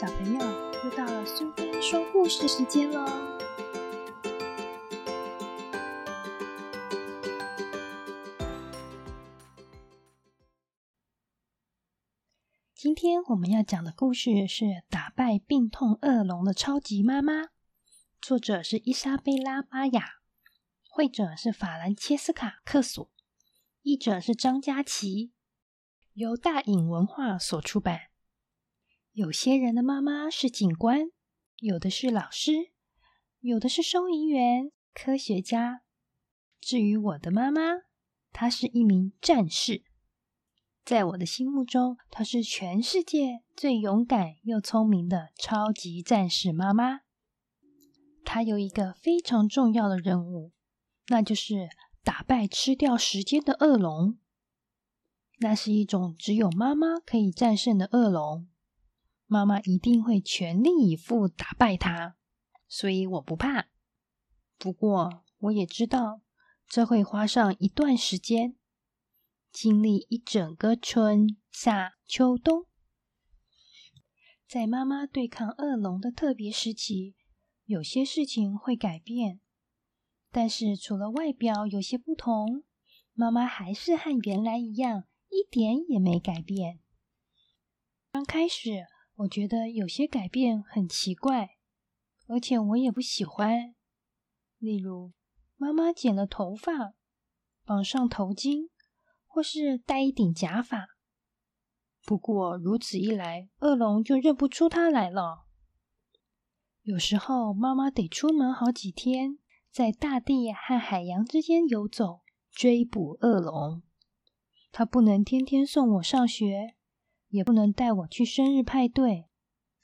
小朋友，又到了苏菲说故事时间喽！今天我们要讲的故事是《打败病痛恶龙的超级妈妈》，作者是伊莎贝拉·巴雅，绘者是法兰切斯卡·克索，译者是张佳琪，由大隐文化所出版。有些人的妈妈是警官，有的是老师，有的是收银员、科学家。至于我的妈妈，她是一名战士。在我的心目中，她是全世界最勇敢又聪明的超级战士妈妈。她有一个非常重要的任务，那就是打败吃掉时间的恶龙。那是一种只有妈妈可以战胜的恶龙。妈妈一定会全力以赴打败他，所以我不怕。不过我也知道，这会花上一段时间，经历一整个春夏秋冬。在妈妈对抗恶龙的特别时期，有些事情会改变，但是除了外表有些不同，妈妈还是和原来一样，一点也没改变。刚开始。我觉得有些改变很奇怪，而且我也不喜欢。例如，妈妈剪了头发，绑上头巾，或是戴一顶假发。不过如此一来，恶龙就认不出她来了。有时候妈妈得出门好几天，在大地和海洋之间游走，追捕恶龙。她不能天天送我上学。也不能带我去生日派对，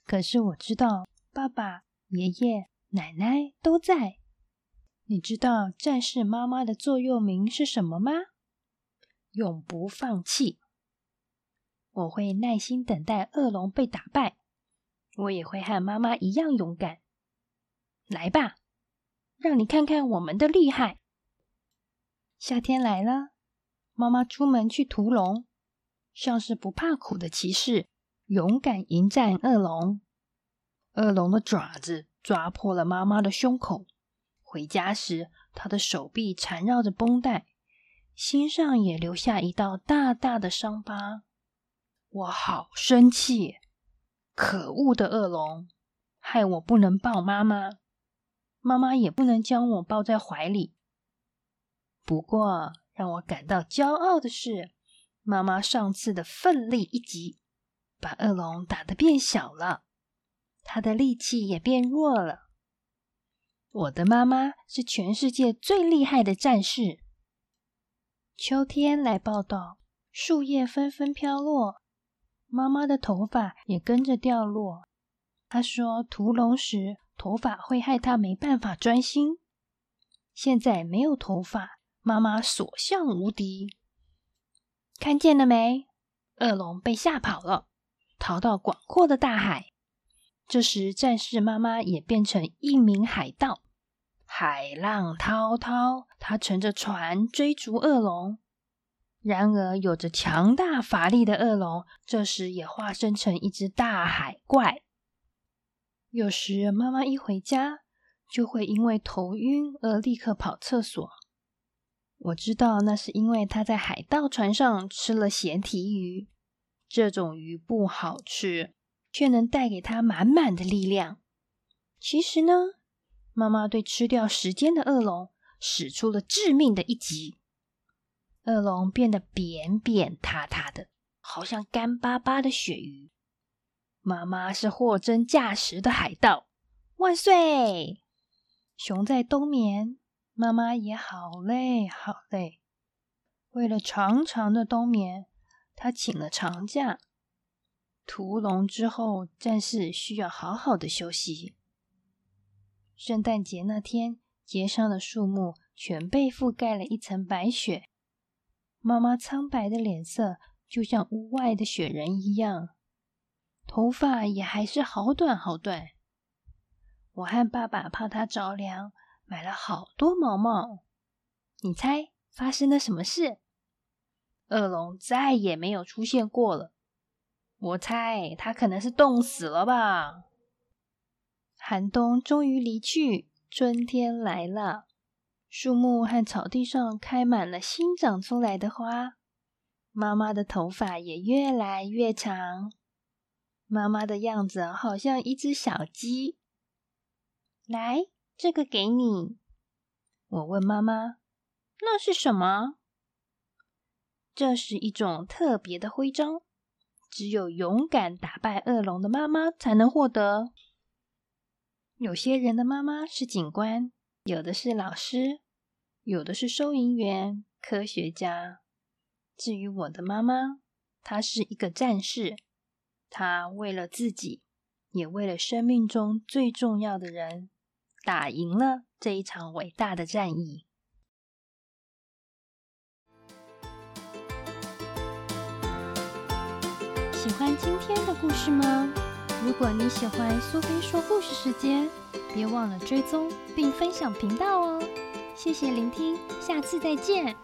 可是我知道爸爸、爷爷、奶奶都在。你知道战士妈妈的座右铭是什么吗？永不放弃。我会耐心等待恶龙被打败，我也会和妈妈一样勇敢。来吧，让你看看我们的厉害。夏天来了，妈妈出门去屠龙。像是不怕苦的骑士，勇敢迎战恶龙。恶龙的爪子抓破了妈妈的胸口。回家时，他的手臂缠绕着绷带，心上也留下一道大大的伤疤。我好生气！可恶的恶龙，害我不能抱妈妈，妈妈也不能将我抱在怀里。不过，让我感到骄傲的是。妈妈上次的奋力一击，把恶龙打得变小了，他的力气也变弱了。我的妈妈是全世界最厉害的战士。秋天来报道，树叶纷纷飘落，妈妈的头发也跟着掉落。她说，屠龙时头发会害她没办法专心。现在没有头发，妈妈所向无敌。看见了没？恶龙被吓跑了，逃到广阔的大海。这时，战士妈妈也变成一名海盗。海浪滔滔，他乘着船追逐恶龙。然而，有着强大法力的恶龙，这时也化身成一只大海怪。有时，妈妈一回家，就会因为头晕而立刻跑厕所。我知道那是因为他在海盗船上吃了咸提鱼，这种鱼不好吃，却能带给他满满的力量。其实呢，妈妈对吃掉时间的恶龙使出了致命的一击，恶龙变得扁扁塌塌的，好像干巴巴的鳕鱼。妈妈是货真价实的海盗，万岁！熊在冬眠。妈妈也好累，好累。为了长长的冬眠，她请了长假。屠龙之后，战士需要好好的休息。圣诞节那天，街上的树木全被覆盖了一层白雪。妈妈苍白的脸色就像屋外的雪人一样，头发也还是好短好短。我和爸爸怕她着凉。买了好多毛毛，你猜发生了什么事？恶龙再也没有出现过了。我猜他可能是冻死了吧。寒冬终于离去，春天来了。树木和草地上开满了新长出来的花。妈妈的头发也越来越长。妈妈的样子好像一只小鸡。来，这个给你。我问妈妈：“那是什么？”这是一种特别的徽章，只有勇敢打败恶龙的妈妈才能获得。有些人的妈妈是警官，有的是老师，有的是收银员、科学家。至于我的妈妈，她是一个战士。她为了自己，也为了生命中最重要的人，打赢了这一场伟大的战役。喜欢今天的故事吗？如果你喜欢苏菲说故事时间，别忘了追踪并分享频道哦！谢谢聆听，下次再见。